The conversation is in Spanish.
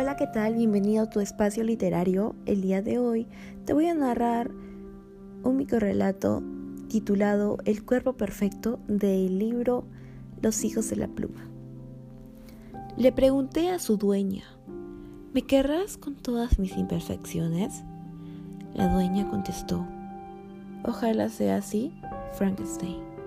Hola, ¿qué tal? Bienvenido a tu espacio literario. El día de hoy te voy a narrar un microrelato titulado El cuerpo perfecto del libro Los hijos de la pluma. Le pregunté a su dueña, ¿me querrás con todas mis imperfecciones? La dueña contestó, ojalá sea así, Frankenstein.